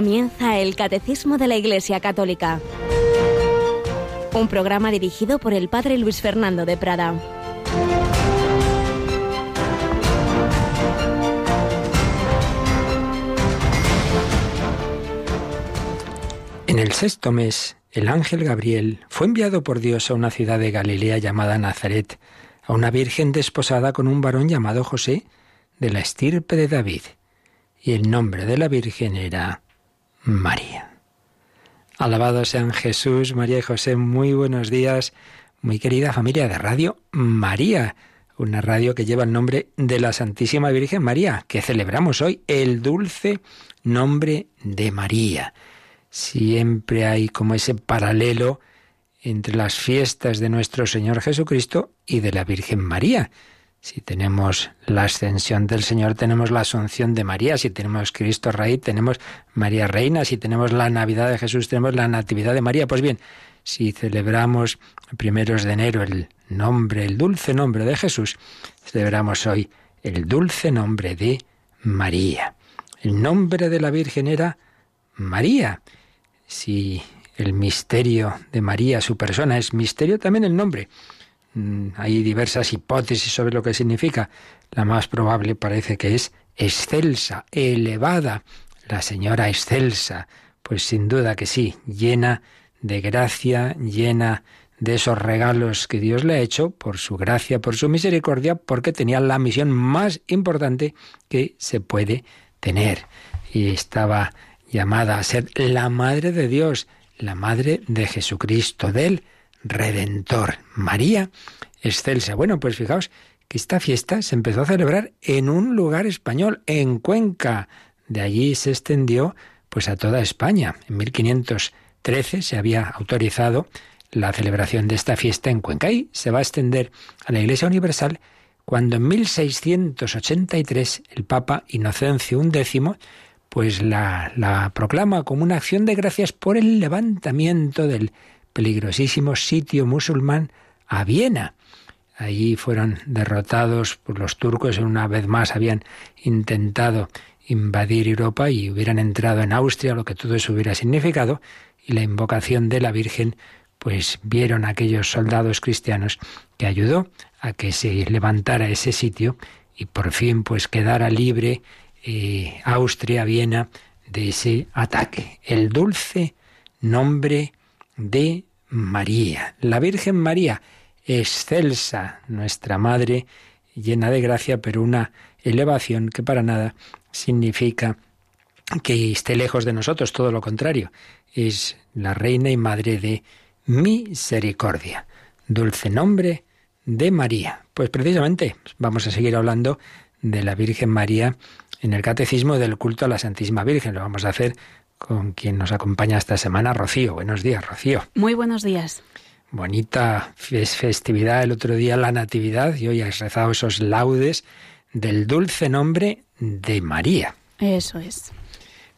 Comienza el Catecismo de la Iglesia Católica, un programa dirigido por el Padre Luis Fernando de Prada. En el sexto mes, el ángel Gabriel fue enviado por Dios a una ciudad de Galilea llamada Nazaret, a una virgen desposada con un varón llamado José, de la estirpe de David, y el nombre de la virgen era María. Alabado sean Jesús, María y José, muy buenos días, muy querida familia de Radio María, una radio que lleva el nombre de la Santísima Virgen María, que celebramos hoy, el dulce nombre de María. Siempre hay como ese paralelo entre las fiestas de nuestro Señor Jesucristo y de la Virgen María. Si tenemos la ascensión del Señor, tenemos la asunción de María. Si tenemos Cristo Rey, tenemos María Reina. Si tenemos la Navidad de Jesús, tenemos la Natividad de María. Pues bien, si celebramos primeros de enero el nombre, el dulce nombre de Jesús, celebramos hoy el dulce nombre de María. El nombre de la Virgen era María. Si el misterio de María, su persona, es misterio también el nombre. Mm, hay diversas hipótesis sobre lo que significa. La más probable parece que es excelsa, elevada, la señora excelsa. Pues sin duda que sí, llena de gracia, llena de esos regalos que Dios le ha hecho por su gracia, por su misericordia, porque tenía la misión más importante que se puede tener. Y estaba llamada a ser la Madre de Dios, la Madre de Jesucristo, del Redentor. María excelsa. Bueno, pues fijaos que esta fiesta se empezó a celebrar en un lugar español, en Cuenca. De allí se extendió pues a toda España. En 1513 se había autorizado la celebración de esta fiesta en Cuenca y se va a extender a la Iglesia Universal cuando en 1683 el Papa Inocencio X pues la, la proclama como una acción de gracias por el levantamiento del peligrosísimo sitio musulmán a Viena. Allí fueron derrotados por los turcos, una vez más habían intentado invadir Europa y hubieran entrado en Austria, lo que todo eso hubiera significado, y la invocación de la Virgen, pues vieron aquellos soldados cristianos que ayudó a que se levantara ese sitio y por fin pues quedara libre eh, Austria, Viena, de ese ataque. El dulce nombre de María, la Virgen María, excelsa, nuestra Madre, llena de gracia, pero una elevación que para nada significa que esté lejos de nosotros, todo lo contrario, es la Reina y Madre de misericordia. Dulce nombre de María. Pues precisamente vamos a seguir hablando de la Virgen María en el Catecismo del culto a la Santísima Virgen. Lo vamos a hacer con quien nos acompaña esta semana, Rocío. Buenos días, Rocío. Muy buenos días. Bonita festividad el otro día, la Natividad, y hoy has rezado esos laudes del dulce nombre de María. Eso es.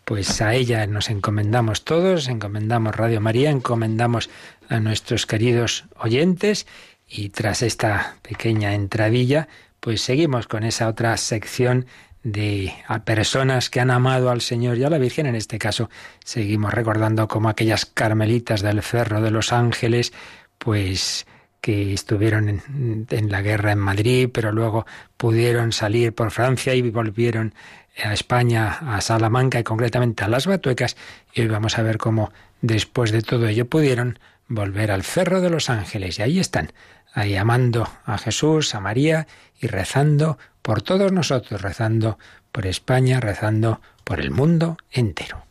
Pues a ella nos encomendamos todos, encomendamos Radio María, encomendamos a nuestros queridos oyentes y tras esta pequeña entradilla, pues seguimos con esa otra sección de a personas que han amado al Señor y a la Virgen. En este caso, seguimos recordando como aquellas carmelitas del Cerro de los Ángeles, pues que estuvieron en, en, la guerra en Madrid, pero luego pudieron salir por Francia y volvieron a España, a Salamanca y concretamente a las Batuecas. Y hoy vamos a ver cómo después de todo ello pudieron volver al Cerro de los Ángeles. Y ahí están, ahí amando a Jesús, a María y rezando por todos nosotros, rezando por España, rezando por el mundo entero.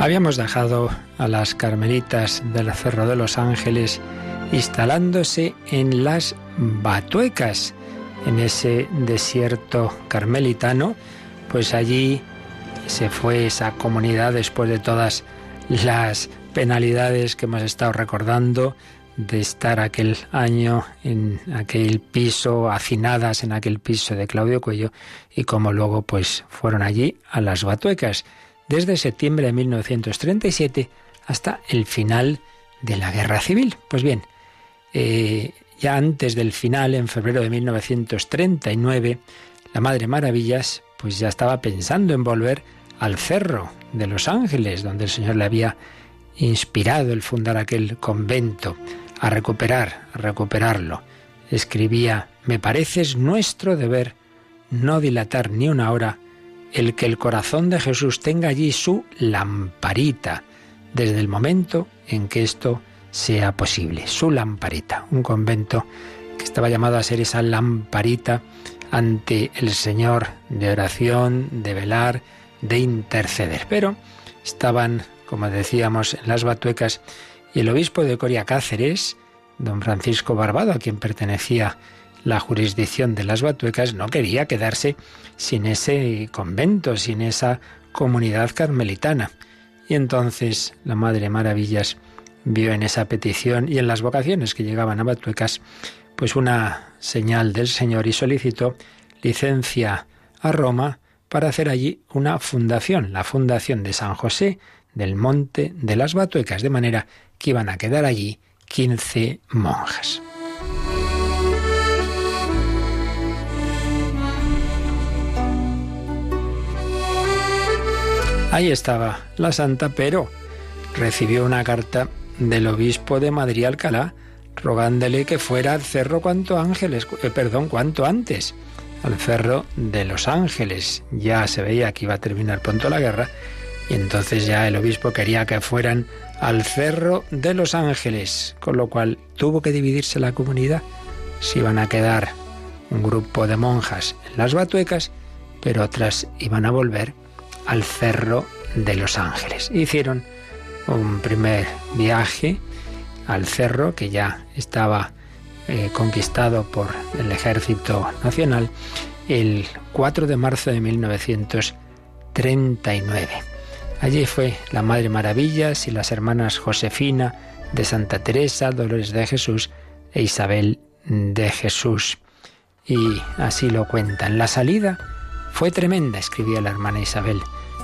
Habíamos dejado a las carmelitas del Cerro de los Ángeles instalándose en las Batuecas, en ese desierto carmelitano, pues allí se fue esa comunidad después de todas las penalidades que hemos estado recordando, de estar aquel año en aquel piso, hacinadas en aquel piso de Claudio Cuello, y como luego pues fueron allí a las Batuecas desde septiembre de 1937 hasta el final de la Guerra Civil. Pues bien, eh, ya antes del final, en febrero de 1939, la Madre Maravillas pues ya estaba pensando en volver al Cerro de Los Ángeles, donde el Señor le había inspirado el fundar aquel convento, a recuperar, a recuperarlo. Escribía, me pareces nuestro deber no dilatar ni una hora el que el corazón de Jesús tenga allí su lamparita, desde el momento en que esto sea posible, su lamparita, un convento que estaba llamado a ser esa lamparita ante el Señor de oración, de velar, de interceder. Pero estaban, como decíamos, en las batuecas y el obispo de Coria Cáceres, don Francisco Barbado, a quien pertenecía la jurisdicción de las Batuecas no quería quedarse sin ese convento, sin esa comunidad carmelitana. Y entonces la Madre Maravillas vio en esa petición y en las vocaciones que llegaban a Batuecas, pues una señal del Señor y solicitó licencia a Roma para hacer allí una fundación, la fundación de San José del Monte de las Batuecas, de manera que iban a quedar allí 15 monjas. Ahí estaba la santa, pero recibió una carta del obispo de Madrid Alcalá rogándole que fuera al cerro cuanto ángeles, eh, perdón, cuanto antes, al cerro de los ángeles. Ya se veía que iba a terminar pronto la guerra y entonces ya el obispo quería que fueran al cerro de los ángeles, con lo cual tuvo que dividirse la comunidad. Se iban a quedar un grupo de monjas en las batuecas, pero otras iban a volver al Cerro de los Ángeles. Hicieron un primer viaje al cerro que ya estaba eh, conquistado por el ejército nacional el 4 de marzo de 1939. Allí fue la Madre Maravillas y las hermanas Josefina de Santa Teresa, Dolores de Jesús e Isabel de Jesús. Y así lo cuentan. La salida fue tremenda, escribía la hermana Isabel.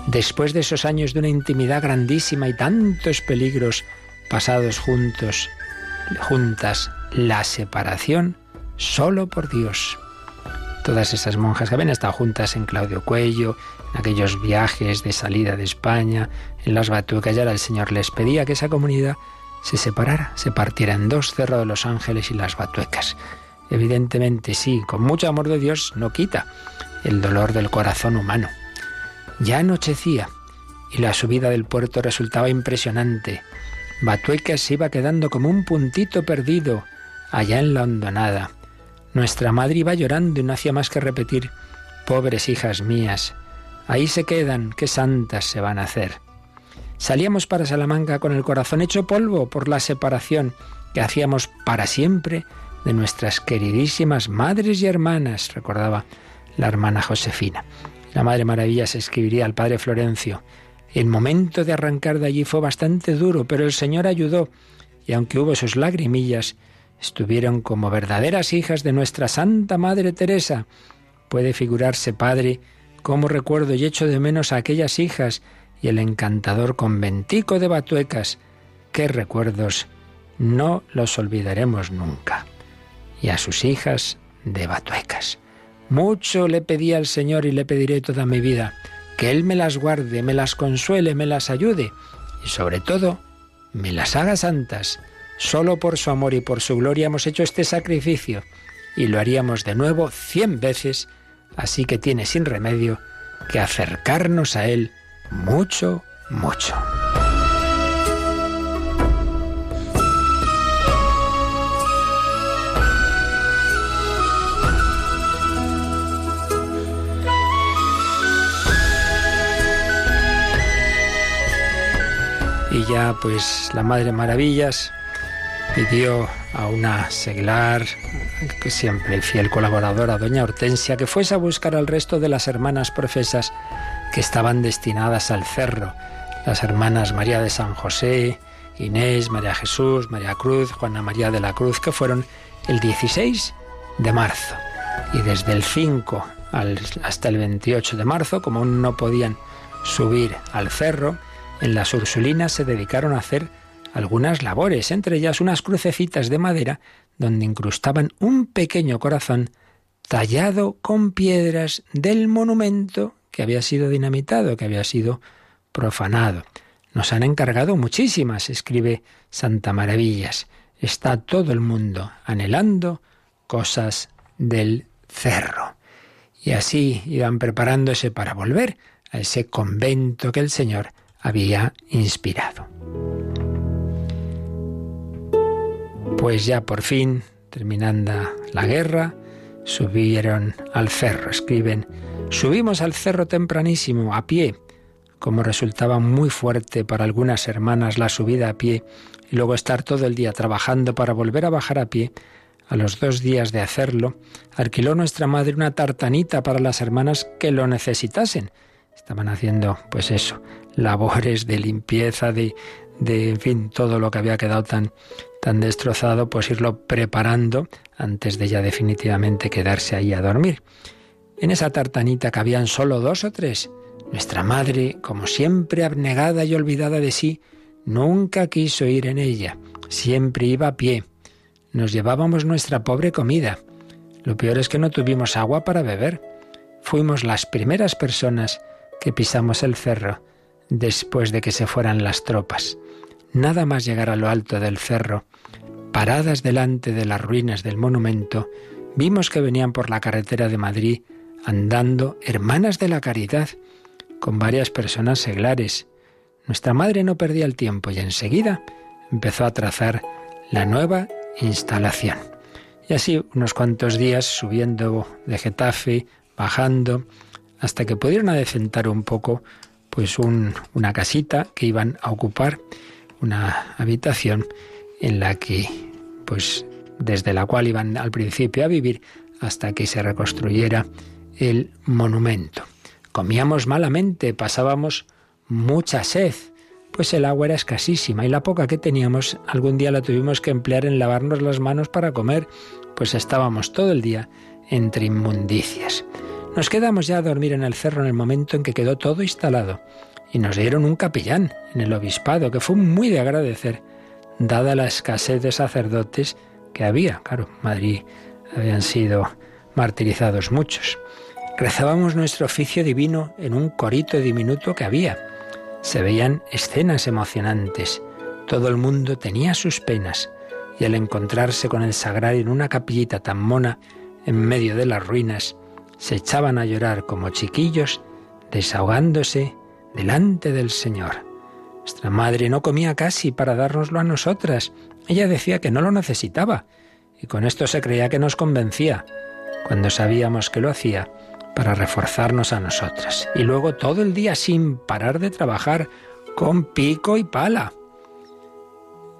Después de esos años de una intimidad grandísima y tantos peligros pasados juntos, juntas, la separación solo por Dios. Todas esas monjas que habían estado juntas en Claudio Cuello, en aquellos viajes de salida de España, en las batucas, ya el Señor les pedía que esa comunidad se separara, se partiera en dos, Cerro de los Ángeles y las Batuecas. Evidentemente sí, con mucho amor de Dios no quita el dolor del corazón humano. Ya anochecía y la subida del puerto resultaba impresionante. Batuecas se iba quedando como un puntito perdido allá en la hondonada. Nuestra madre iba llorando y no hacía más que repetir, pobres hijas mías, ahí se quedan, qué santas se van a hacer. Salíamos para Salamanca con el corazón hecho polvo por la separación que hacíamos para siempre de nuestras queridísimas madres y hermanas, recordaba la hermana Josefina. La Madre Maravilla se escribiría al Padre Florencio. El momento de arrancar de allí fue bastante duro, pero el Señor ayudó, y aunque hubo sus lagrimillas, estuvieron como verdaderas hijas de nuestra Santa Madre Teresa. Puede figurarse, Padre, cómo recuerdo y echo de menos a aquellas hijas y el encantador conventico de Batuecas. Qué recuerdos, no los olvidaremos nunca. Y a sus hijas de Batuecas. Mucho le pedí al Señor y le pediré toda mi vida, que Él me las guarde, me las consuele, me las ayude y sobre todo me las haga santas. Solo por su amor y por su gloria hemos hecho este sacrificio y lo haríamos de nuevo cien veces, así que tiene sin remedio que acercarnos a Él mucho, mucho. Y ya pues la Madre Maravillas pidió a una seglar, que siempre fiel colaboradora, doña Hortensia, que fuese a buscar al resto de las hermanas profesas que estaban destinadas al cerro. Las hermanas María de San José, Inés, María Jesús, María Cruz, Juana María de la Cruz, que fueron el 16 de marzo. Y desde el 5 hasta el 28 de marzo, como aún no podían subir al cerro, en las Ursulinas se dedicaron a hacer algunas labores, entre ellas unas crucecitas de madera donde incrustaban un pequeño corazón tallado con piedras del monumento que había sido dinamitado, que había sido profanado. Nos han encargado muchísimas, escribe Santa Maravillas. Está todo el mundo anhelando cosas del cerro. Y así iban preparándose para volver a ese convento que el Señor había inspirado. Pues ya por fin, terminando la guerra, subieron al cerro. Escriben, subimos al cerro tempranísimo, a pie. Como resultaba muy fuerte para algunas hermanas la subida a pie y luego estar todo el día trabajando para volver a bajar a pie, a los dos días de hacerlo, alquiló nuestra madre una tartanita para las hermanas que lo necesitasen. Estaban haciendo, pues eso, labores de limpieza, de, de en fin, todo lo que había quedado tan, tan destrozado, pues irlo preparando antes de ya definitivamente quedarse ahí a dormir. En esa tartanita cabían solo dos o tres. Nuestra madre, como siempre abnegada y olvidada de sí, nunca quiso ir en ella, siempre iba a pie. Nos llevábamos nuestra pobre comida. Lo peor es que no tuvimos agua para beber. Fuimos las primeras personas que pisamos el cerro después de que se fueran las tropas. Nada más llegar a lo alto del cerro, paradas delante de las ruinas del monumento, vimos que venían por la carretera de Madrid andando hermanas de la caridad, con varias personas seglares. Nuestra madre no perdía el tiempo y enseguida empezó a trazar la nueva instalación. Y así unos cuantos días subiendo de Getafe, bajando, hasta que pudieron adecentar un poco pues una casita que iban a ocupar, una habitación en la que pues desde la cual iban al principio a vivir hasta que se reconstruyera el monumento. Comíamos malamente, pasábamos mucha sed, pues el agua era escasísima y la poca que teníamos algún día la tuvimos que emplear en lavarnos las manos para comer, pues estábamos todo el día entre inmundicias. Nos quedamos ya a dormir en el cerro en el momento en que quedó todo instalado y nos dieron un capellán en el obispado que fue muy de agradecer, dada la escasez de sacerdotes que había. Claro, Madrid habían sido martirizados muchos. Rezábamos nuestro oficio divino en un corito diminuto que había. Se veían escenas emocionantes. Todo el mundo tenía sus penas y al encontrarse con el sagrario en una capillita tan mona en medio de las ruinas, se echaban a llorar como chiquillos, desahogándose delante del Señor. Nuestra madre no comía casi para dárnoslo a nosotras. Ella decía que no lo necesitaba, y con esto se creía que nos convencía, cuando sabíamos que lo hacía para reforzarnos a nosotras. Y luego todo el día sin parar de trabajar, con pico y pala.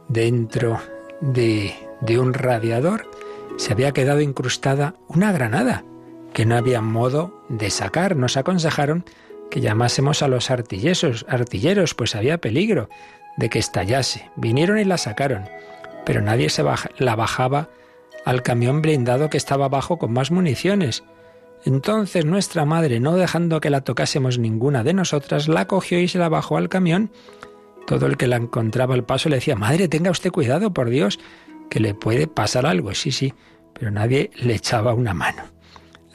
Dentro de, de un radiador se había quedado incrustada una granada que no había modo de sacar. Nos aconsejaron que llamásemos a los artilleros, artilleros, pues había peligro de que estallase. Vinieron y la sacaron, pero nadie se la bajaba al camión blindado que estaba abajo con más municiones. Entonces nuestra madre, no dejando que la tocásemos ninguna de nosotras, la cogió y se la bajó al camión. Todo el que la encontraba al paso le decía, Madre, tenga usted cuidado, por Dios, que le puede pasar algo. Sí, sí, pero nadie le echaba una mano.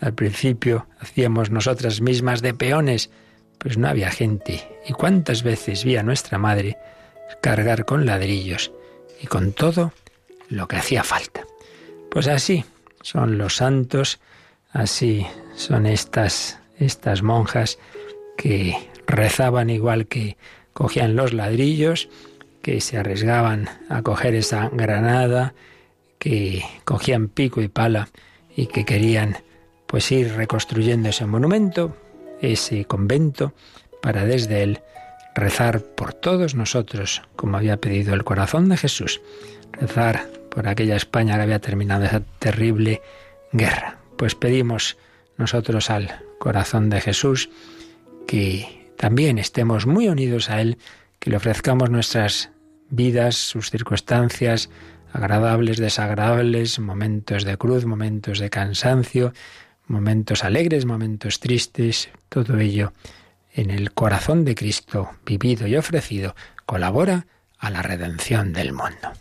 Al principio hacíamos nosotras mismas de peones, pues no había gente. ¿Y cuántas veces vi a nuestra madre cargar con ladrillos y con todo lo que hacía falta? Pues así son los santos, así son estas, estas monjas que rezaban igual que cogían los ladrillos, que se arriesgaban a coger esa granada, que cogían pico y pala y que querían pues ir reconstruyendo ese monumento, ese convento, para desde él rezar por todos nosotros, como había pedido el corazón de Jesús, rezar por aquella España que había terminado esa terrible guerra. Pues pedimos nosotros al corazón de Jesús que también estemos muy unidos a Él, que le ofrezcamos nuestras vidas, sus circunstancias, agradables, desagradables, momentos de cruz, momentos de cansancio, momentos alegres, momentos tristes, todo ello en el corazón de Cristo vivido y ofrecido, colabora a la redención del mundo.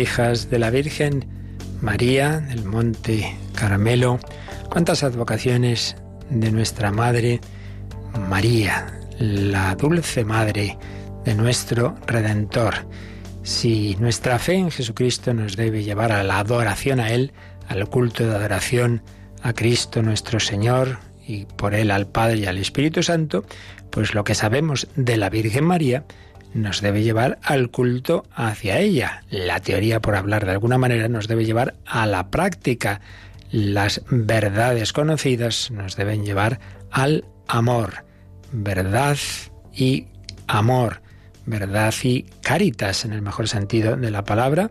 Hijas de la Virgen María del Monte Carmelo, cuántas advocaciones de nuestra Madre María, la dulce Madre de nuestro Redentor. Si nuestra fe en Jesucristo nos debe llevar a la adoración a Él, al culto de adoración a Cristo nuestro Señor y por Él al Padre y al Espíritu Santo, pues lo que sabemos de la Virgen María nos debe llevar al culto hacia ella. La teoría, por hablar de alguna manera, nos debe llevar a la práctica. Las verdades conocidas nos deben llevar al amor. Verdad y amor. Verdad y caritas, en el mejor sentido de la palabra.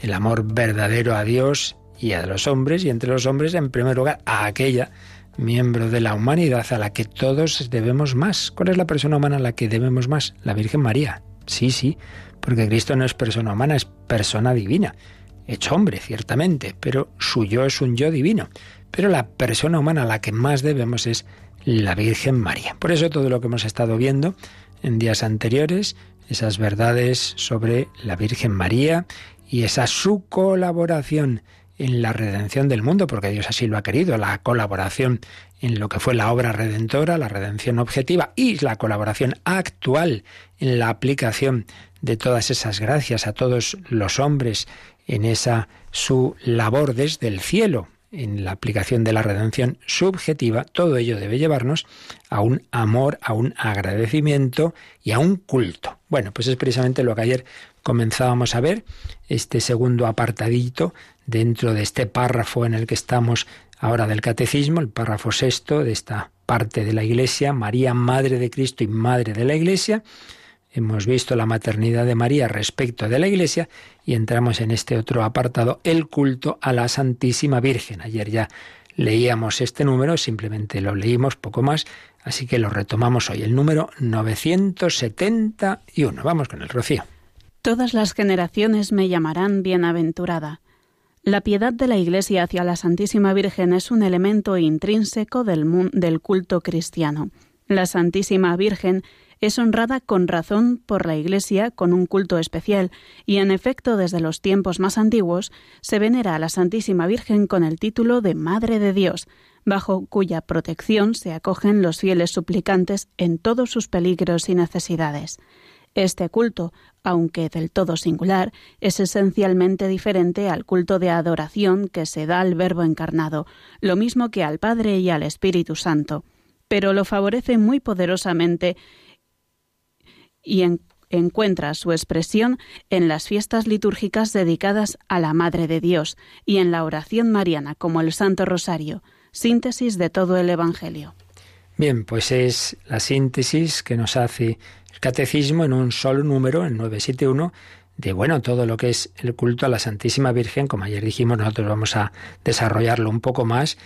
El amor verdadero a Dios y a los hombres, y entre los hombres, en primer lugar, a aquella miembro de la humanidad a la que todos debemos más. ¿Cuál es la persona humana a la que debemos más? La Virgen María. Sí, sí, porque Cristo no es persona humana, es persona divina. Hecho hombre, ciertamente, pero su yo es un yo divino. Pero la persona humana a la que más debemos es la Virgen María. Por eso todo lo que hemos estado viendo en días anteriores, esas verdades sobre la Virgen María y esa su colaboración en la redención del mundo, porque Dios así lo ha querido, la colaboración en lo que fue la obra redentora, la redención objetiva y la colaboración actual en la aplicación de todas esas gracias a todos los hombres en esa su labor desde el cielo, en la aplicación de la redención subjetiva, todo ello debe llevarnos a un amor, a un agradecimiento y a un culto. Bueno, pues es precisamente lo que ayer comenzábamos a ver, este segundo apartadito dentro de este párrafo en el que estamos ahora del catecismo, el párrafo sexto de esta parte de la Iglesia, María, Madre de Cristo y Madre de la Iglesia. Hemos visto la maternidad de María respecto de la Iglesia y entramos en este otro apartado, el culto a la Santísima Virgen. Ayer ya leíamos este número, simplemente lo leímos poco más, así que lo retomamos hoy, el número 971. Vamos con el rocío. Todas las generaciones me llamarán bienaventurada la piedad de la Iglesia hacia la Santísima Virgen es un elemento intrínseco del, del culto cristiano. La Santísima Virgen es honrada con razón por la Iglesia con un culto especial, y en efecto desde los tiempos más antiguos se venera a la Santísima Virgen con el título de Madre de Dios, bajo cuya protección se acogen los fieles suplicantes en todos sus peligros y necesidades. Este culto, aunque del todo singular, es esencialmente diferente al culto de adoración que se da al Verbo encarnado, lo mismo que al Padre y al Espíritu Santo, pero lo favorece muy poderosamente y encuentra su expresión en las fiestas litúrgicas dedicadas a la Madre de Dios y en la oración mariana como el Santo Rosario, síntesis de todo el Evangelio. Bien, pues es la síntesis que nos hace catecismo en un solo número, en 971, de bueno, todo lo que es el culto a la Santísima Virgen, como ayer dijimos, nosotros vamos a desarrollarlo un poco más,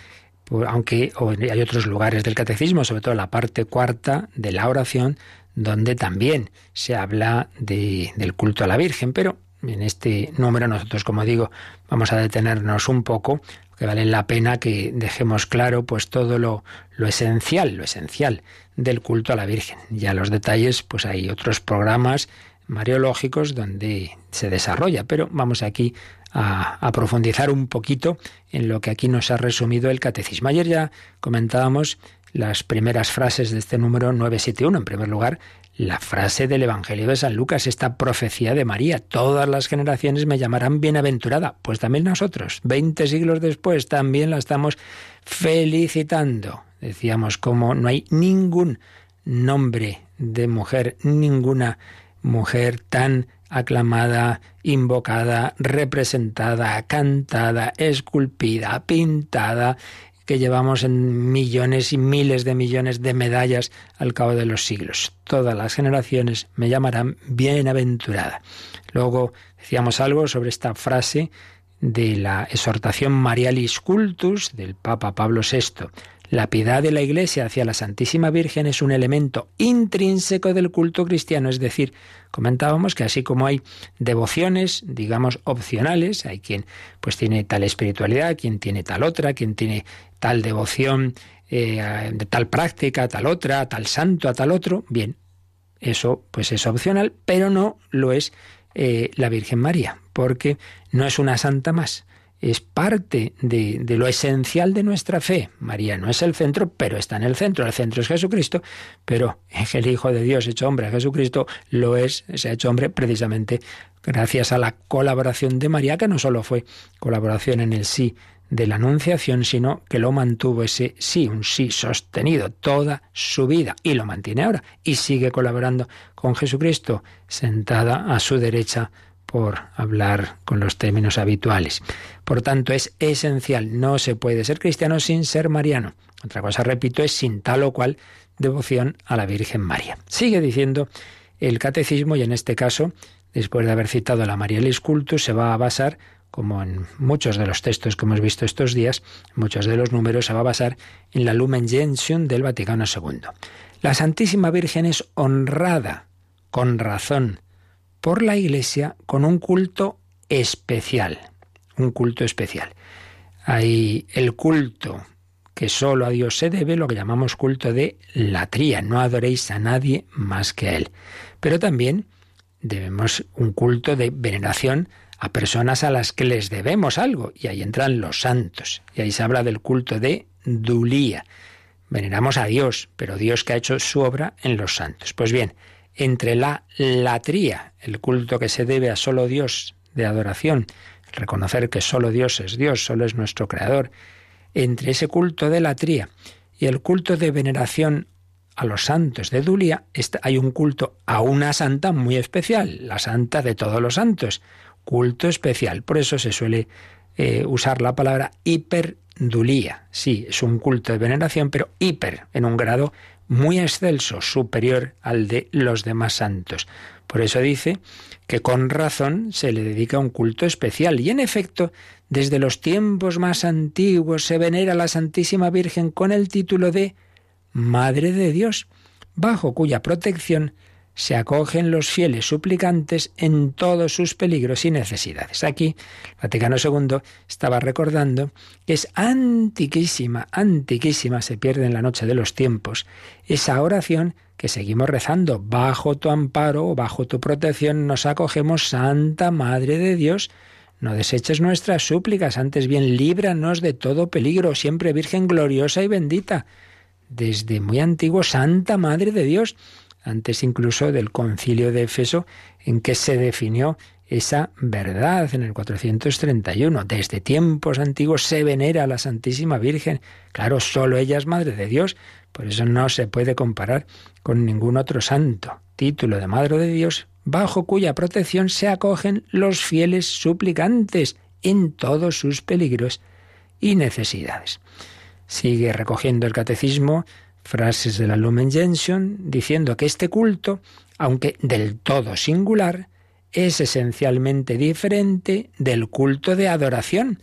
aunque hay otros lugares del catecismo, sobre todo la parte cuarta de la oración, donde también se habla de, del culto a la Virgen, pero En este número nosotros, como digo, vamos a detenernos un poco, que vale la pena que dejemos claro pues todo lo, lo esencial, lo esencial del culto a la Virgen. Ya los detalles, pues hay otros programas mariológicos donde se desarrolla, pero vamos aquí a, profundizar un poquito en lo que aquí nos ha resumido el catecismo. Ayer ya comentábamos las primeras frases de este número 971. En primer lugar, la frase del Evangelio de San Lucas, esta profecía de María. Todas las generaciones me llamarán bienaventurada. Pues también nosotros, 20 siglos después, también la estamos felicitando. Decíamos como no hay ningún nombre de mujer, ninguna mujer tan aclamada, invocada, representada, cantada, esculpida, pintada, que llevamos en millones y miles de millones de medallas al cabo de los siglos. Todas las generaciones me llamarán bienaventurada. Luego decíamos algo sobre esta frase de la exhortación Marialis Cultus del Papa Pablo VI. La piedad de la Iglesia hacia la Santísima Virgen es un elemento intrínseco del culto cristiano, es decir, comentábamos que así como hay devociones, digamos, opcionales, hay quien pues tiene tal espiritualidad, quien tiene tal otra, quien tiene tal devoción, eh, de tal práctica, tal otra, tal santo, a tal otro, bien, eso pues es opcional, pero no lo es eh, la Virgen María, porque no es una santa más es parte de, lo esencial de nuestra fe. María no es el centro, pero está en el centro. El centro es Jesucristo, pero el Hijo de Dios hecho hombre, Jesucristo, lo es, se ha hecho hombre precisamente gracias a la colaboración de María, que no solo fue colaboración en el sí de la Anunciación, sino que lo mantuvo ese sí, un sí sostenido toda su vida y lo mantiene ahora y sigue colaborando con Jesucristo sentada a su derecha por hablar con los términos habituales. Por tanto, es esencial, no se puede ser cristiano sin ser mariano. Otra cosa, repito, es sin tal o cual devoción a la Virgen María. Sigue diciendo el catecismo y en este caso, después de haber citado la Marielis Cultus, se va a basar, como en muchos de los textos que hemos visto estos días, muchos de los números se va a basar en la Lumen Gentium del Vaticano II. La Santísima Virgen es honrada, con razón, por la Iglesia con un culto especial, un culto especial. Hay el culto que solo a Dios se debe, lo que llamamos culto de latría, no adoréis a nadie más que a Él. Pero también debemos un culto de veneración a personas a las que les debemos algo, y ahí entran los santos, y ahí se habla del culto de dulía. Veneramos a Dios, pero Dios que ha hecho su obra en los santos. Pues bien, entre la latría, el culto que se debe a solo Dios de adoración, reconocer que solo Dios es Dios, solo es nuestro creador, entre ese culto de latría y el culto de veneración a los santos de Dulia, hay un culto a una santa muy especial, la santa de todos los santos, culto especial. Por eso se suele eh, usar la palabra hiperdulía. Sí, es un culto de veneración, pero hiper, en un grado muy excelso, superior al de los demás santos. Por eso dice que con razón se le dedica un culto especial y en efecto, desde los tiempos más antiguos se venera la Santísima Virgen con el título de Madre de Dios, bajo cuya protección se acogen los fieles suplicantes en todos sus peligros y necesidades. Aquí, Vaticano II estaba recordando que es antiquísima, antiquísima, se pierde en la noche de los tiempos, esa oración que seguimos rezando, bajo tu amparo, bajo tu protección, nos acogemos, Santa Madre de Dios, no deseches nuestras súplicas, antes bien líbranos de todo peligro, siempre Virgen gloriosa y bendita. Desde muy antiguo, Santa Madre de Dios, antes incluso del concilio de Éfeso, en que se definió esa verdad en el 431. Desde tiempos antiguos se venera la Santísima Virgen. Claro, solo ella es Madre de Dios, por eso no se puede comparar con ningún otro santo. Título de Madre de Dios, bajo cuya protección se acogen los fieles suplicantes en todos sus peligros y necesidades. Sigue recogiendo el catecismo frases de la Lumen Gentium diciendo que este culto, aunque del todo singular, es esencialmente diferente del culto de adoración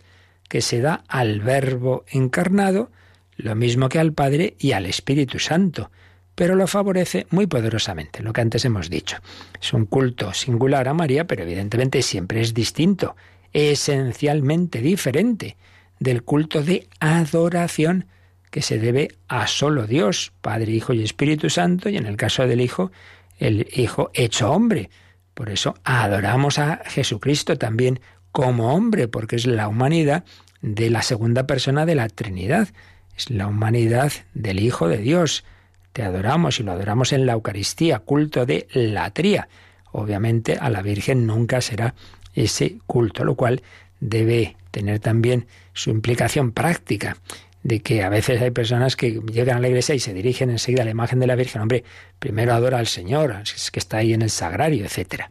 que se da al Verbo encarnado, lo mismo que al Padre y al Espíritu Santo, pero lo favorece muy poderosamente, lo que antes hemos dicho. Es un culto singular a María, pero evidentemente siempre es distinto, esencialmente diferente del culto de adoración que se debe a solo Dios, Padre, Hijo y Espíritu Santo, y en el caso del Hijo, el Hijo hecho hombre. Por eso adoramos a Jesucristo también como hombre, porque es la humanidad de la segunda persona de la Trinidad, es la humanidad del Hijo de Dios. Te adoramos y lo adoramos en la Eucaristía, culto de la tría. Obviamente a la Virgen nunca será ese culto, lo cual debe tener también su implicación práctica de que a veces hay personas que llegan a la iglesia y se dirigen enseguida a la imagen de la Virgen. Hombre, primero adora al Señor, es que está ahí en el sagrario, etc.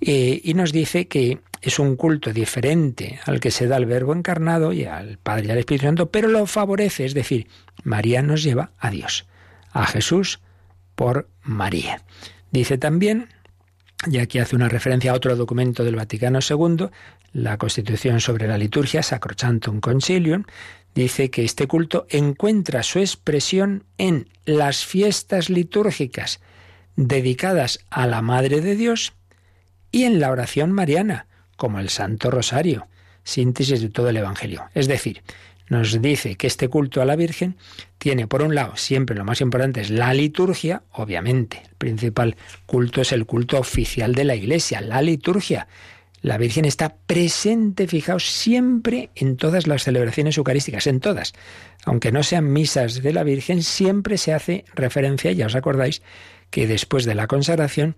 Eh, y nos dice que es un culto diferente al que se da al Verbo encarnado y al Padre y al Espíritu Santo, pero lo favorece, es decir, María nos lleva a Dios, a Jesús por María. Dice también, y aquí hace una referencia a otro documento del Vaticano II, la Constitución sobre la Liturgia, Sacrosantum Concilium, dice que este culto encuentra su expresión en las fiestas litúrgicas dedicadas a la Madre de Dios y en la oración mariana, como el Santo Rosario, síntesis de todo el Evangelio. Es decir, nos dice que este culto a la Virgen tiene, por un lado, siempre lo más importante es la liturgia, obviamente. El principal culto es el culto oficial de la Iglesia, la liturgia. La Virgen está presente, fijaos, siempre en todas las celebraciones eucarísticas, en todas. Aunque no sean misas de la Virgen, siempre se hace referencia, ya os acordáis, que después de la consagración,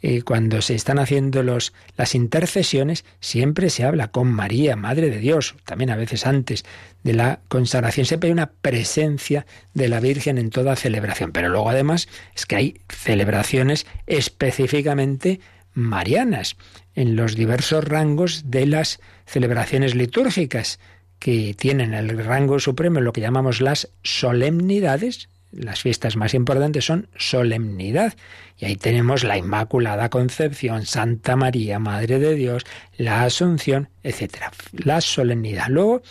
eh, cuando se están haciendo los, las intercesiones, siempre se habla con María, Madre de Dios, también a veces antes de la consagración, siempre hay una presencia de la Virgen en toda celebración. Pero luego además es que hay celebraciones específicamente marianas en los diversos rangos de las celebraciones litúrgicas que tienen el rango supremo, lo que llamamos las solemnidades. Las fiestas más importantes son solemnidad. Y ahí tenemos la Inmaculada Concepción, Santa María, Madre de Dios, la Asunción, etc. La solemnidad. Luego,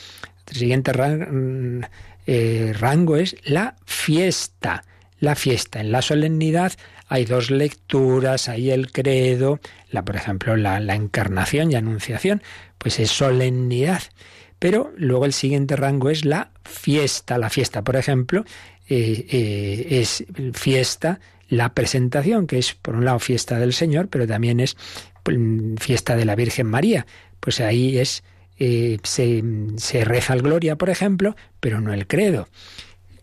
el siguiente eh, rango es la fiesta. La fiesta. En la solemnidad hay dos lecturas, hay el credo, la, por ejemplo, la, encarnación y anunciación, pues es solemnidad. Pero luego el siguiente rango es la fiesta. La fiesta, por ejemplo, eh, eh, es fiesta, la presentación, que es por un lado fiesta del Señor, pero también es pues, fiesta de la Virgen María. Pues ahí es eh, se, se reza el Gloria, por ejemplo, pero no el credo.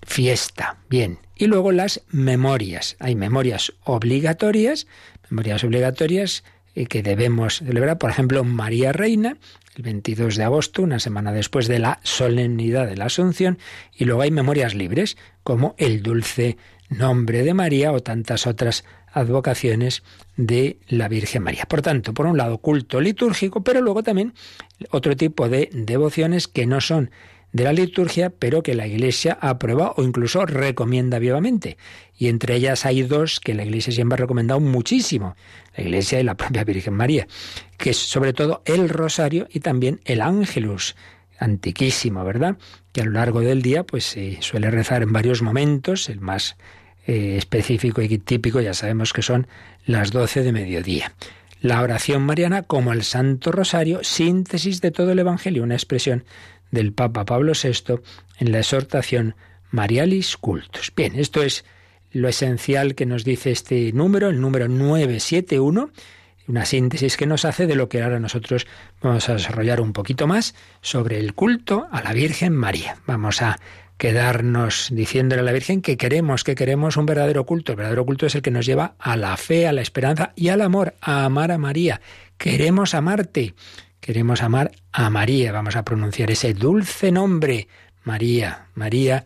Fiesta, bien. Y luego las memorias. Hay memorias obligatorias, memorias obligatorias eh, que debemos celebrar, por ejemplo, María Reina, el 22 de agosto, una semana después de la solemnidad de la Asunción, y luego hay memorias libres, como el dulce nombre de María o tantas otras advocaciones de la Virgen María. Por tanto, por un lado, culto litúrgico, pero luego también otro tipo de devociones que no son de la liturgia, pero que la Iglesia aprueba o incluso recomienda vivamente. Y entre ellas hay dos que la Iglesia siempre ha recomendado muchísimo, la Iglesia y la propia Virgen María, que es sobre todo el rosario y también el ángelus, antiquísimo, ¿verdad? Que a lo largo del día pues se suele rezar en varios momentos, el más eh, específico y típico ya sabemos que son las doce de mediodía. La oración mariana como el Santo Rosario, síntesis de todo el Evangelio, una expresión del Papa Pablo VI en la exhortación Marialis Cultus. Bien, esto es lo esencial que nos dice este número, el número 971, una síntesis que nos hace de lo que ahora nosotros vamos a desarrollar un poquito más sobre el culto a la Virgen María. Vamos a quedarnos diciéndole a la Virgen que queremos, que queremos un verdadero culto. El verdadero culto es el que nos lleva a la fe, a la esperanza y al amor, a amar a María. Queremos amarte queremos amar a María. Vamos a pronunciar ese dulce nombre, María. María,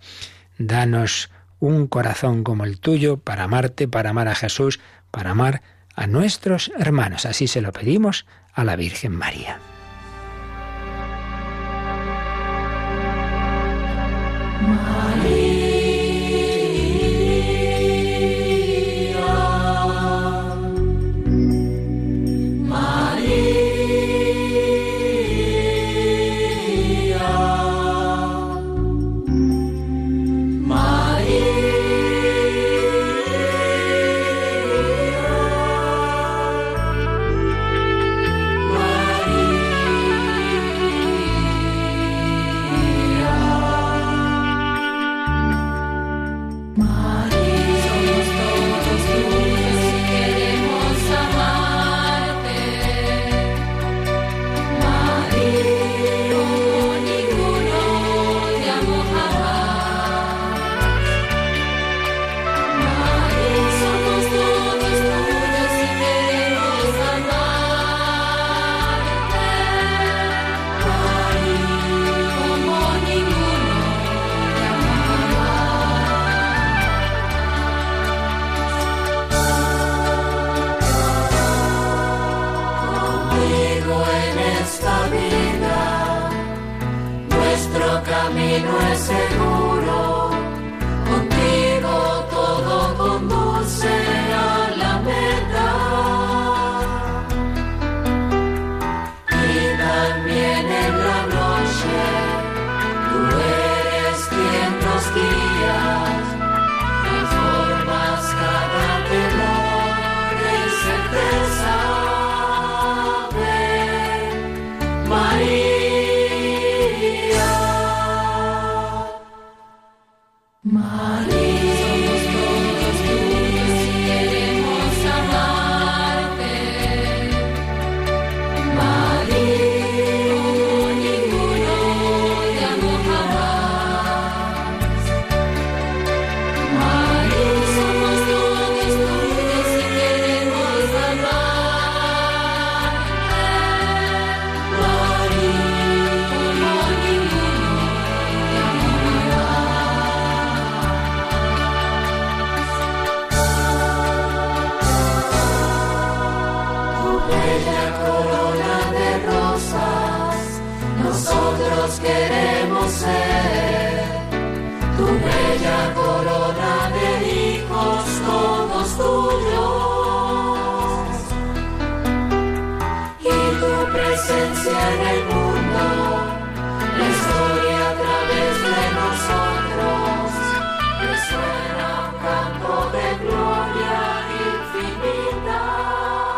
danos un corazón como el tuyo para amarte, para amar a Jesús, para amar a nuestros hermanos. Así se lo pedimos a la Virgen María. María.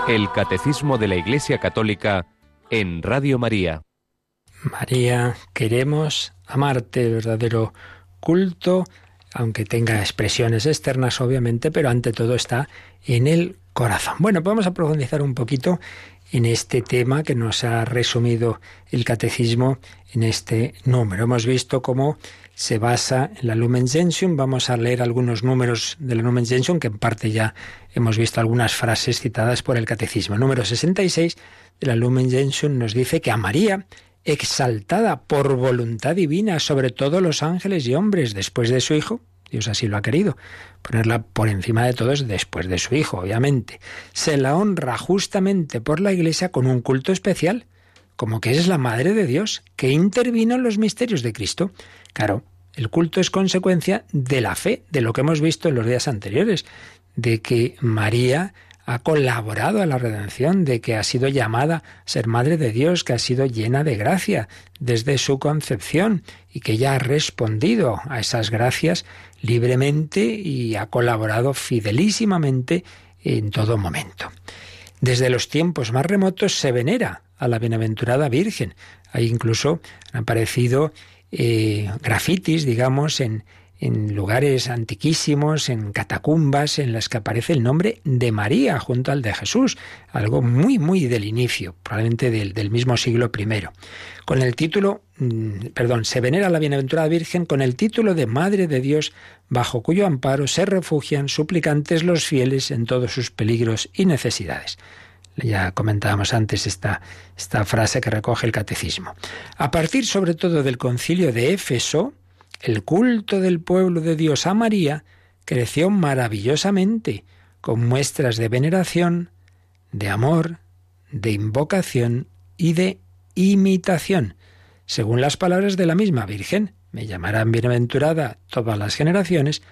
El Catecismo de la Iglesia Católica en Radio María. María, queremos amarte, verdadero culto, aunque tenga expresiones externas, obviamente, pero ante todo está en el corazón. Bueno, vamos a profundizar un poquito en este tema que nos ha resumido el catecismo en este número. Hemos visto cómo se basa en la Lumen Gentium. Vamos a leer algunos números de la Lumen Gentium, que en parte ya hemos visto algunas frases citadas por el Catecismo. Número 66 de la Lumen Gentium nos dice que a María, exaltada por voluntad divina sobre todos los ángeles y hombres después de su Hijo, Dios así lo ha querido, ponerla por encima de todos después de su Hijo, obviamente, se la honra justamente por la Iglesia con un culto especial, como que es la Madre de Dios, que intervino en los misterios de Cristo. Claro, el culto es consecuencia de la fe, de lo que hemos visto en los días anteriores, de que María ha colaborado a la redención, de que ha sido llamada a ser Madre de Dios, que ha sido llena de gracia desde su concepción y que ya ha respondido a esas gracias libremente y ha colaborado fidelísimamente en todo momento. Desde los tiempos más remotos se venera a la bienaventurada Virgen. Hay incluso han aparecido eh, grafitis, digamos, en, en lugares antiquísimos, en catacumbas, en las que aparece el nombre de María junto al de Jesús, algo muy, muy del inicio, probablemente del, del mismo siglo I. Con el título, mm, perdón, se venera la bienaventurada Virgen con el título de Madre de Dios, bajo cuyo amparo se refugian suplicantes los fieles en todos sus peligros y necesidades. Ya comentábamos antes esta, esta frase que recoge el catecismo. A partir sobre todo del concilio de Éfeso, el culto del pueblo de Dios a María creció maravillosamente, con muestras de veneración, de amor, de invocación y de imitación. Según las palabras de la misma Virgen, me llamarán bienaventurada todas las generaciones,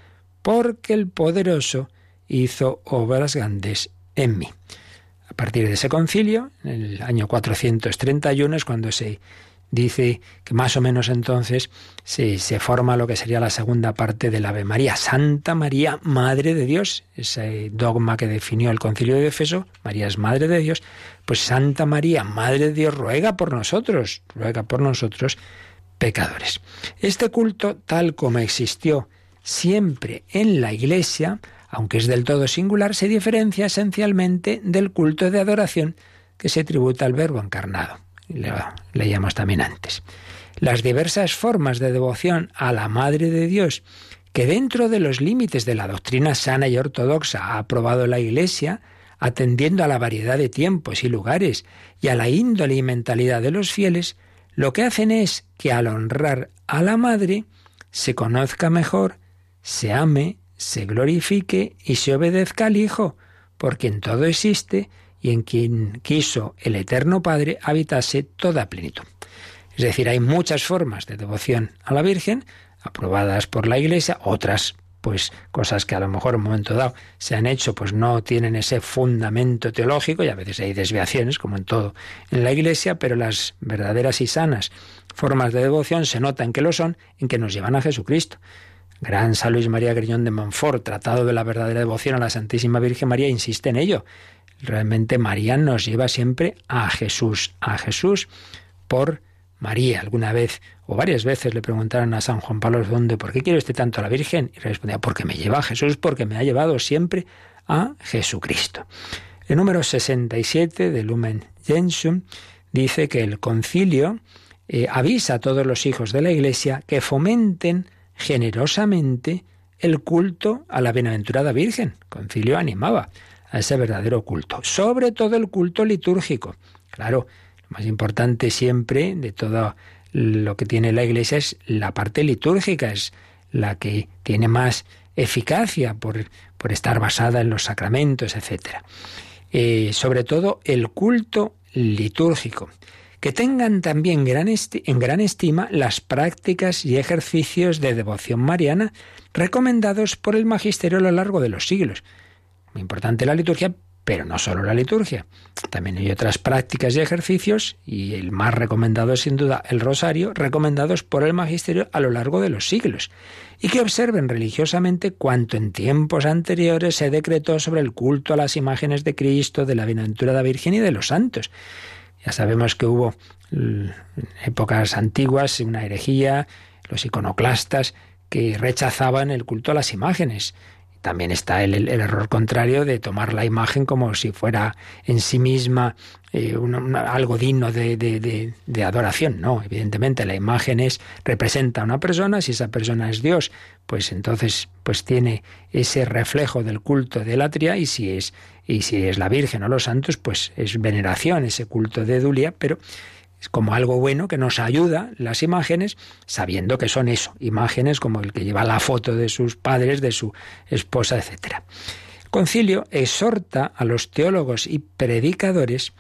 porque el poderoso hizo obras grandes en mí. A partir de ese concilio, en el año 431 es cuando se dice que más o menos entonces se, se, forma lo que sería la segunda parte del Ave María. Santa María, Madre de Dios, ese dogma que definió el concilio de Efeso, María es Madre de Dios, pues Santa María, Madre de Dios, ruega por nosotros, ruega por nosotros pecadores. Este culto, tal como existió siempre en la Iglesia, aunque es del todo singular, se diferencia esencialmente del culto de adoración que se tributa al Verbo encarnado. Leíamos también antes. Las diversas formas de devoción a la Madre de Dios que dentro de los límites de la doctrina sana y ortodoxa ha aprobado la Iglesia, atendiendo a la variedad de tiempos y lugares y a la índole y mentalidad de los fieles, lo que hacen es que al honrar a la Madre se conozca mejor, se ame, se glorifique y se obedezca al Hijo, porque en todo existe y en quien quiso el Eterno Padre habitase toda plenitud. Es decir, hay muchas formas de devoción a la Virgen, aprobadas por la Iglesia, otras pues cosas que a lo mejor en un momento dado se han hecho, pues no tienen ese fundamento teológico y a veces hay desviaciones, como en todo en la Iglesia, pero las verdaderas y sanas formas de devoción se notan que lo son en que nos llevan a Jesucristo. Gran San Luis María Griñón de Montfort, tratado de la verdadera devoción a la Santísima Virgen María, insiste en ello. Realmente María nos lleva siempre a Jesús, a Jesús por María. Alguna vez o varias veces le preguntaron a San Juan Pablo II, ¿por qué quiere usted tanto a la Virgen? Y respondía, porque me lleva a Jesús, porque me ha llevado siempre a Jesucristo. El número 67 de Lumen Gentium dice que el concilio eh, avisa a todos los hijos de la Iglesia que fomenten generosamente el culto a la bienaventurada Virgen. Concilio animaba a ese verdadero culto, sobre todo el culto litúrgico. Claro, lo más importante siempre de todo lo que tiene la Iglesia es la parte litúrgica, es la que tiene más eficacia por, por estar basada en los sacramentos, etc. Eh, sobre todo el culto litúrgico. Que tengan también gran en gran estima las prácticas y ejercicios de devoción mariana recomendados por el magisterio a lo largo de los siglos. Muy importante la liturgia, pero no solo la liturgia. También hay otras prácticas y ejercicios, y el más recomendado es sin duda el rosario, recomendados por el magisterio a lo largo de los siglos, y que observen religiosamente cuanto en tiempos anteriores se decretó sobre el culto a las imágenes de Cristo, de la Bienaventurada Virgen y de los santos. Ya sabemos que hubo en épocas antiguas una herejía, los iconoclastas que rechazaban el culto a las imágenes también está el, error contrario de tomar la imagen como si fuera en sí misma eh, algo digno de, adoración. No, evidentemente la imagen es, representa a una persona, si esa persona es Dios, pues entonces pues tiene ese reflejo del culto de la tria y si es y si es la Virgen o los santos, pues es veneración, ese culto de Dulia, pero es como algo bueno que nos ayuda las imágenes, sabiendo que son eso, imágenes como el que lleva la foto de sus padres, de su esposa, etc. Concilio exhorta a los teólogos y predicadores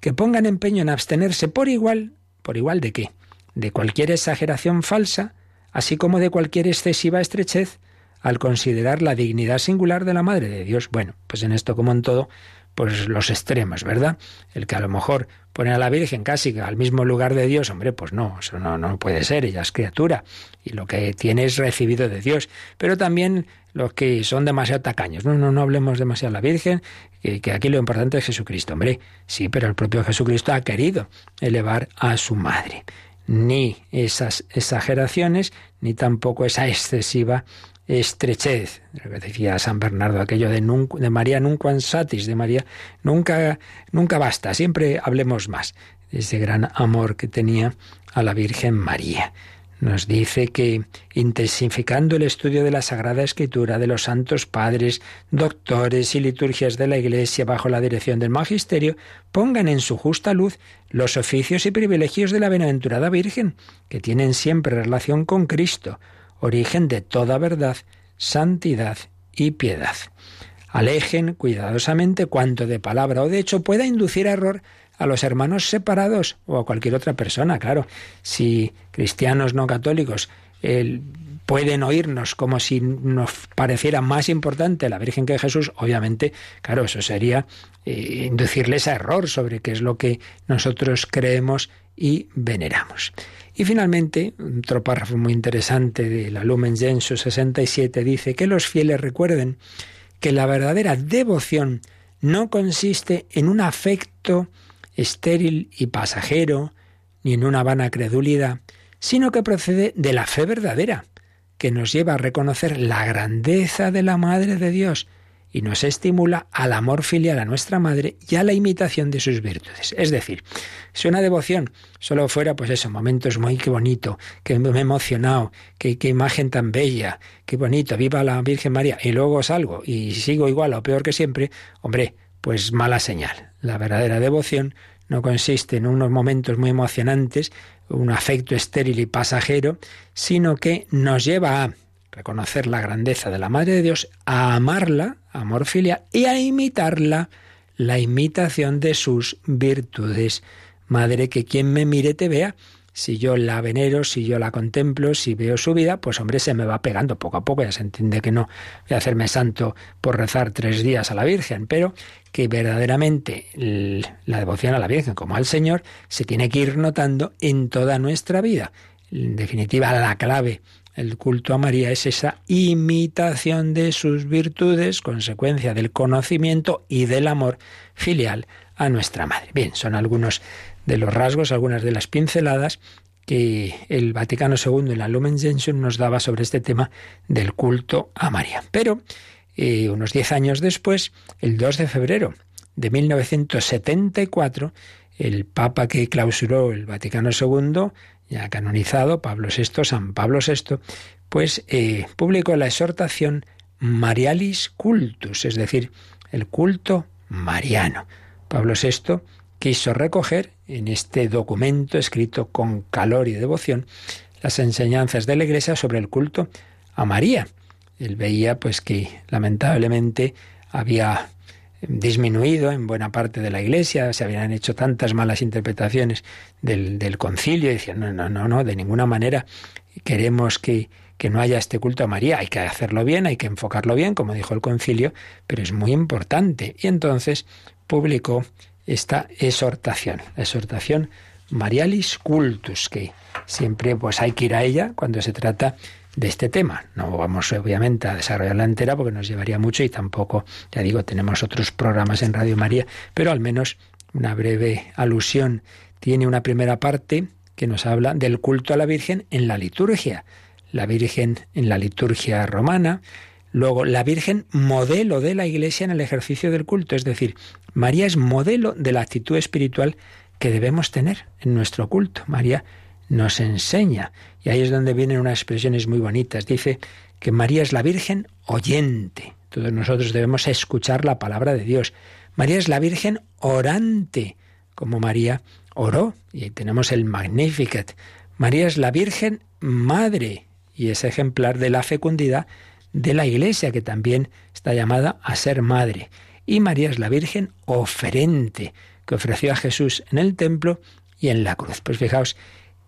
que pongan empeño en abstenerse por igual, por igual de qué, de cualquier exageración falsa, así como de cualquier excesiva estrechez, al considerar la dignidad singular de la Madre de Dios. Bueno, pues en esto como en todo, pues los extremos, ¿verdad? El que a lo mejor pone a la Virgen casi al mismo lugar de Dios, hombre, pues no, eso no, no puede ser, ella es criatura y lo que tiene es recibido de Dios. Pero también los que son demasiado tacaños, no, no, no hablemos demasiado de la Virgen, que, que aquí lo importante es Jesucristo, hombre, sí, pero el propio Jesucristo ha querido elevar a su madre. Ni esas exageraciones, ni tampoco esa excesiva estrechez, lo que decía San Bernardo, aquello de, de María nunca satis, de María nunca, nunca basta, siempre hablemos más, ese gran amor que tenía a la Virgen María. Nos dice que intensificando el estudio de la Sagrada Escritura, de los santos padres, doctores y liturgias de la Iglesia bajo la dirección del Magisterio, pongan en su justa luz los oficios y privilegios de la Bienaventurada Virgen, que tienen siempre relación con Cristo, origen de toda verdad, santidad y piedad. Alejen cuidadosamente cuanto de palabra o de hecho pueda inducir error a los hermanos separados o a cualquier otra persona, claro. Si cristianos no católicos pueden oírnos como si nos pareciera más importante la Virgen que Jesús, obviamente, claro, eso sería eh, inducirles a error sobre qué es lo que nosotros creemos y veneramos. Y finalmente, otro párrafo muy interesante de la Lumen Gentium 67 dice que los fieles recuerden que la verdadera devoción no consiste en un afecto estéril y pasajero, ni en una vana credulidad, sino que procede de la fe verdadera, que nos lleva a reconocer la grandeza de la Madre de Dios y nos estimula al amor filial a nuestra madre y a la imitación de sus virtudes. Es decir, si una devoción solo fuera, pues eso, momentos muy que bonito, que me he emocionado, que qué imagen tan bella, qué bonito, viva la Virgen María, y luego salgo y sigo igual o peor que siempre, hombre, pues mala señal. La verdadera devoción no consiste en unos momentos muy emocionantes, un afecto estéril y pasajero, sino que nos lleva a reconocer la grandeza de la Madre de Dios, a amarla, amor filial, y a imitarla, la imitación de sus virtudes. Madre, que quien me mire te vea. si yo la venero, si yo la contemplo, si veo su vida, pues hombre, se me va pegando poco a poco. Ya se entiende que no voy a hacerme santo por rezar tres días a la Virgen, pero que verdaderamente la devoción a la Virgen como al Señor se tiene que ir notando en toda nuestra vida. En definitiva, la clave el culto a María es esa imitación de sus virtudes, consecuencia del conocimiento y del amor filial a nuestra Madre. Bien, son algunos de los rasgos, algunas de las pinceladas que el Vaticano II en la Lumen Gentium nos daba sobre este tema del culto a María. Pero eh, unos diez años después, el 2 de febrero de 1974, el Papa que clausuró el Vaticano II, ya canonizado, Pablo VI, San Pablo VI, pues eh, publicó la exhortación Marialis Cultus, es decir, el culto mariano. Pablo VI quiso recoger en este documento escrito con calor y devoción las enseñanzas de la Iglesia sobre el culto a María. Él veía pues que lamentablemente había disminuido en buena parte de la Iglesia, se habían hecho tantas malas interpretaciones del, del concilio, decían, no, no, no, no, de ninguna manera queremos que, que no haya este culto a María, hay que hacerlo bien, hay que enfocarlo bien, como dijo el concilio, pero es muy importante. Y entonces publicó esta exhortación, la exhortación Marialis Cultus, que siempre pues hay que ir a ella cuando se trata de este tema. No vamos obviamente a desarrollarla entera porque nos llevaría mucho y tampoco, ya digo, tenemos otros programas en Radio María, pero al menos una breve alusión. Tiene una primera parte que nos habla del culto a la Virgen en la liturgia. La Virgen en la liturgia romana, Luego, la Virgen modelo de la Iglesia en el ejercicio del culto, es decir, María es modelo de la actitud espiritual que debemos tener en nuestro culto. María nos enseña, y ahí es donde vienen unas expresiones muy bonitas. Dice que María es la Virgen oyente. Todos nosotros debemos escuchar la palabra de Dios. María es la Virgen orante, como María oró, y tenemos el Magnificat. María es la Virgen madre, y es ejemplar de la fecundidad de la Iglesia, que también está llamada a ser madre. Y María es la Virgen oferente, que ofreció a Jesús en el templo y en la cruz. Pues fijaos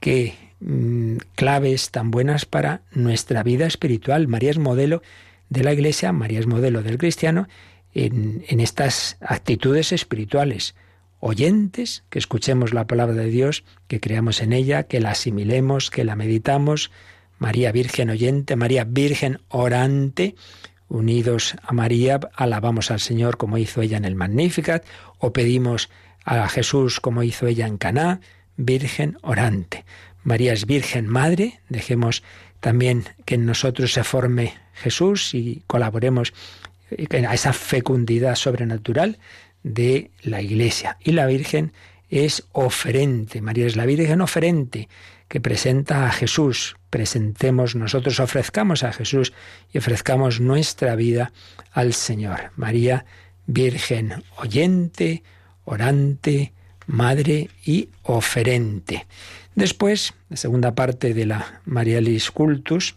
qué mm, claves tan buenas para nuestra vida espiritual. María es modelo de la Iglesia, María es modelo del cristiano en, en estas actitudes espirituales. Oyentes, que escuchemos la palabra de Dios, que creamos en ella, que la asimilemos, que la meditamos, María Virgen oyente, María Virgen orante, unidos a María, alabamos al Señor como hizo ella en el Magnificat, o pedimos a Jesús como hizo ella en Caná, Virgen orante. María es Virgen Madre, dejemos también que en nosotros se forme Jesús y colaboremos a esa fecundidad sobrenatural de la Iglesia. Y la Virgen es oferente, María es la Virgen oferente, que presenta a Jesús. Presentemos nosotros, ofrezcamos a Jesús y ofrezcamos nuestra vida al Señor. María, Virgen oyente, orante, madre y oferente. Después, la segunda parte de la Marialis Cultus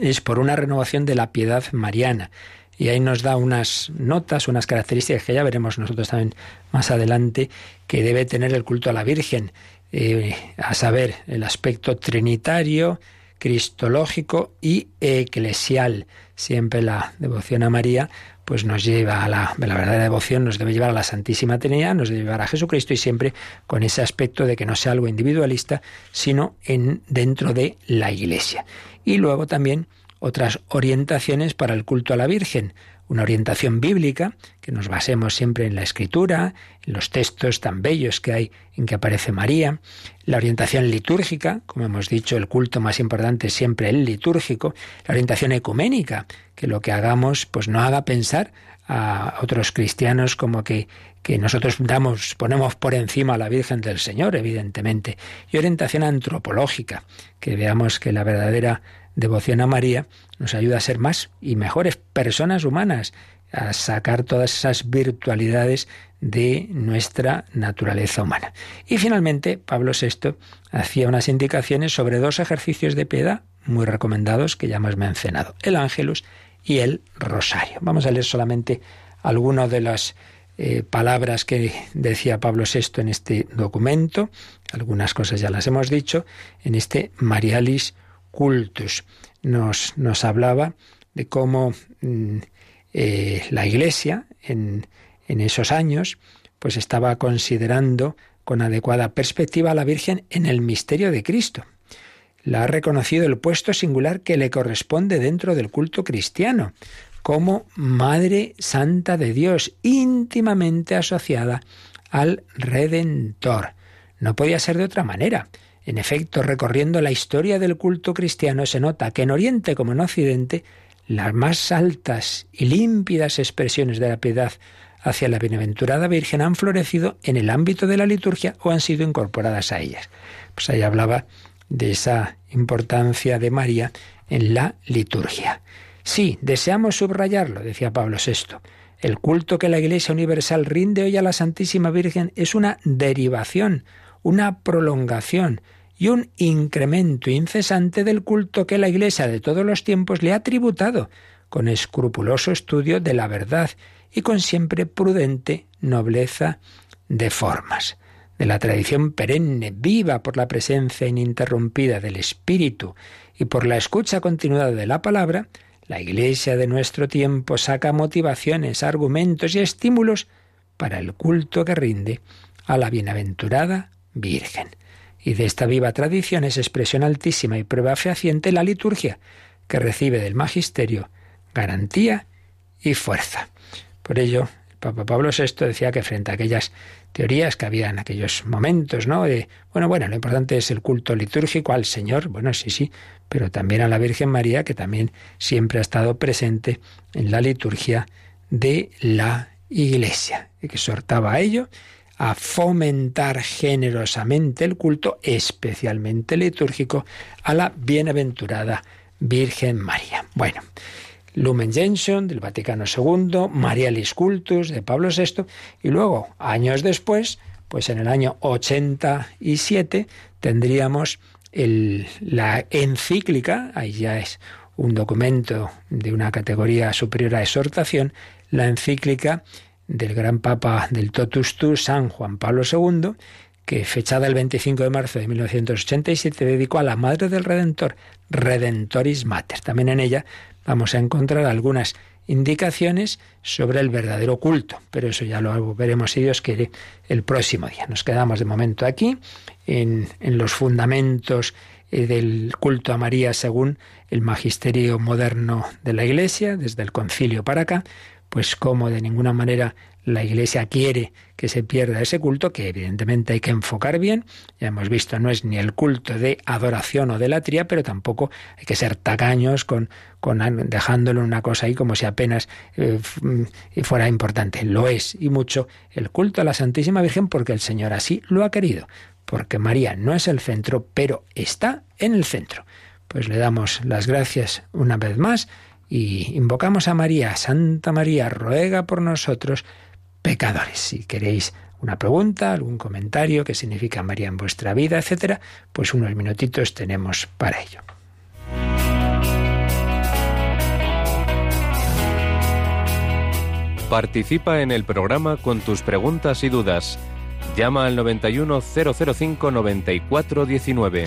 es por una renovación de la piedad mariana. Y ahí nos da unas notas, unas características que ya veremos nosotros también más adelante, que debe tener el culto a la Virgen. Eh, a saber, el aspecto trinitario, cristológico y eclesial. Siempre la devoción a María pues nos lleva a la, la verdadera devoción, nos debe llevar a la Santísima Trinidad, nos debe llevar a Jesucristo y siempre con ese aspecto de que no sea algo individualista, sino en, dentro de la Iglesia. Y luego también otras orientaciones para el culto a la Virgen, una orientación bíblica, que nos basemos siempre en la escritura, en los textos tan bellos que hay en que aparece María, la orientación litúrgica, como hemos dicho, el culto más importante es siempre el litúrgico, la orientación ecuménica, que lo que hagamos pues no haga pensar a otros cristianos como que, que nosotros damos, ponemos por encima a la Virgen del Señor, evidentemente, y orientación antropológica, que veamos que la verdadera devoción a María nos ayuda a ser más y mejores personas humanas, a sacar todas esas virtualidades de nuestra naturaleza humana. Y finalmente, Pablo VI hacía unas indicaciones sobre dos ejercicios de piedad muy recomendados que ya hemos mencionado, el ángelus y el rosario. Vamos a leer solamente algunos de los eh, palabras que decía Pablo VI en este documento, algunas cosas ya las hemos dicho, en este Marialis Cultus. Nos, nos hablaba de cómo mm, eh, la Iglesia en, en esos años pues estaba considerando con adecuada perspectiva a la Virgen en el misterio de Cristo. La ha reconocido el puesto singular que le corresponde dentro del culto cristiano, como Madre Santa de Dios, íntimamente asociada al Redentor. No podía ser de otra manera. En efecto, recorriendo la historia del culto cristiano se nota que en Oriente como en Occidente las más altas y límpidas expresiones de la piedad hacia la bienaventurada Virgen han florecido en el ámbito de la liturgia o han sido incorporadas a ellas. Pues ahí hablaba de esa importancia de María en la liturgia. Sí, deseamos subrayarlo, decía Pablo VI. El culto que la Iglesia Universal rinde hoy a la Santísima Virgen es una derivación, una prolongación y un incremento incesante del culto que la Iglesia de todos los tiempos le ha tributado, con escrupuloso estudio de la verdad y con siempre prudente nobleza de formas. De la tradición perenne, viva por la presencia ininterrumpida del Espíritu y por la escucha continuada de la palabra, la Iglesia de nuestro tiempo saca motivaciones, argumentos y estímulos para el culto que rinde a la bienaventurada Virgen. Y de esta viva tradición es expresión altísima y prueba fehaciente la liturgia, que recibe del magisterio garantía y fuerza. Por ello, el Papa Pablo VI decía que frente a aquellas teorías que había en aquellos momentos, ¿no? De, bueno, bueno, lo importante es el culto litúrgico al Señor, bueno, sí, sí, pero también a la Virgen María, que también siempre ha estado presente en la liturgia de la Iglesia, y que exhortaba a ello, a fomentar generosamente el culto, especialmente litúrgico, a la bienaventurada Virgen María. Bueno, Lumen Gentium del Vaticano II, Marialis Cultus de Pablo VI y luego, años después, pues en el año 87 tendríamos la encíclica, ahí ya es un documento de una categoría superior a exhortación, la encíclica del gran Papa del Totus Tu, San Juan Pablo II, que fechada el 25 de marzo de 1987 dedicó a la Madre del Redentor, Redentoris Mater. También en ella vamos a encontrar algunas indicaciones sobre el verdadero culto, pero eso ya lo veremos si Dios quiere el próximo día. Nos quedamos de momento aquí en, en los fundamentos eh, del culto a María según el magisterio moderno de la Iglesia, desde el concilio para acá, pues como de ninguna manera la Iglesia quiere que se pierda ese culto, que evidentemente hay que enfocar bien. Ya hemos visto, no es ni el culto de adoración o de latría, pero tampoco hay que ser tacaños con, con dejándolo una cosa ahí como si apenas eh, fuera importante. Lo es y mucho el culto a la Santísima Virgen porque el Señor así lo ha querido. Porque María no es el centro, pero está en el centro. Pues le damos las gracias una vez más y invocamos a María, Santa María, ruega por nosotros pecadores. Si queréis una pregunta, algún comentario, qué significa María en vuestra vida, etcétera, pues unos minutitos tenemos para ello. Participa en el programa con tus preguntas y dudas. Llama al 91005 9419.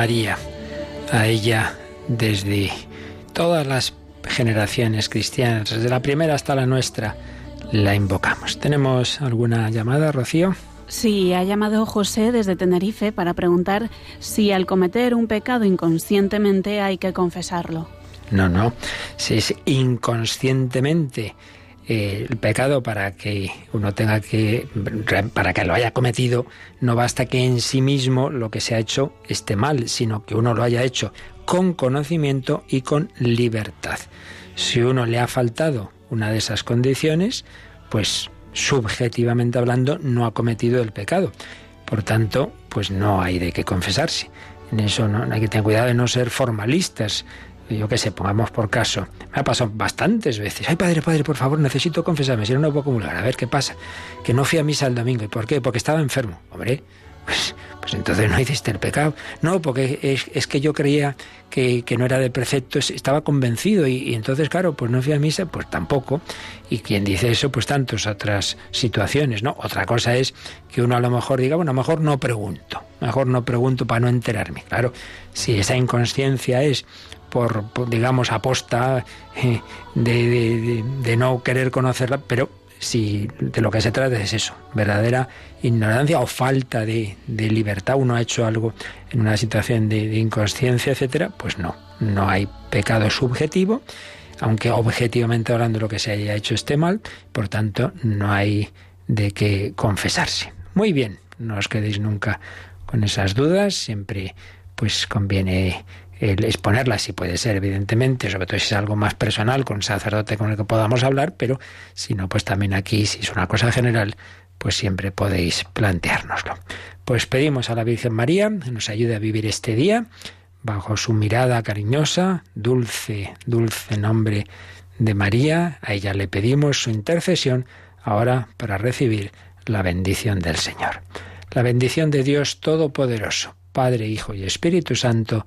María. A ella desde todas las generaciones cristianas, desde la primera hasta la nuestra, la invocamos. ¿Tenemos alguna llamada, Rocío? Sí, ha llamado José desde Tenerife para preguntar si al cometer un pecado inconscientemente hay que confesarlo. No, no. Si es inconscientemente eh, el pecado para que uno tenga que, para que lo haya cometido, no basta que en sí mismo lo que se ha hecho esté mal, sino que uno lo haya hecho con conocimiento y con libertad. Si uno le ha faltado una de esas condiciones, pues subjetivamente hablando no ha cometido el pecado. Por tanto, pues no hay de qué confesarse. En eso no hay que tener cuidado de no ser formalistas yo qué sé, pongamos por caso, me ha pasado bastantes veces. Ay, padre, padre, por favor, necesito confesarme, si no, no puedo acumular. A ver qué pasa. Que no fui a misa el domingo. ¿Y por qué? Porque estaba enfermo. Hombre, pues, pues entonces no hiciste el pecado. No, porque es, que yo creía que, no era de precepto, estaba convencido y, entonces, claro, pues no fui a misa, pues tampoco. Y quien dice eso, pues tantas otras situaciones, ¿no? Otra cosa es que uno a lo mejor diga, bueno, mejor no pregunto, mejor no pregunto para no enterarme. Claro, si esa inconsciencia es por, digamos, aposta eh, de, no querer conocerla, pero si de lo que se trata es eso, verdadera ignorancia o falta de, libertad, uno ha hecho algo en una situación de, inconsciencia, etcétera, pues no, no hay pecado subjetivo, aunque objetivamente hablando lo que se haya hecho esté mal, por tanto no hay de qué confesarse. Muy bien, no os quedéis nunca con esas dudas, siempre pues conviene el exponerla si puede ser, evidentemente, sobre todo si es algo más personal, con un sacerdote con el que podamos hablar, pero si no, pues también aquí, si es una cosa general, pues siempre podéis planteárnoslo. Pues pedimos a la Virgen María que nos ayude a vivir este día bajo su mirada cariñosa, dulce, dulce nombre de María. A ella le pedimos su intercesión ahora para recibir la bendición del Señor. La bendición de Dios Todopoderoso, Padre, Hijo y Espíritu Santo,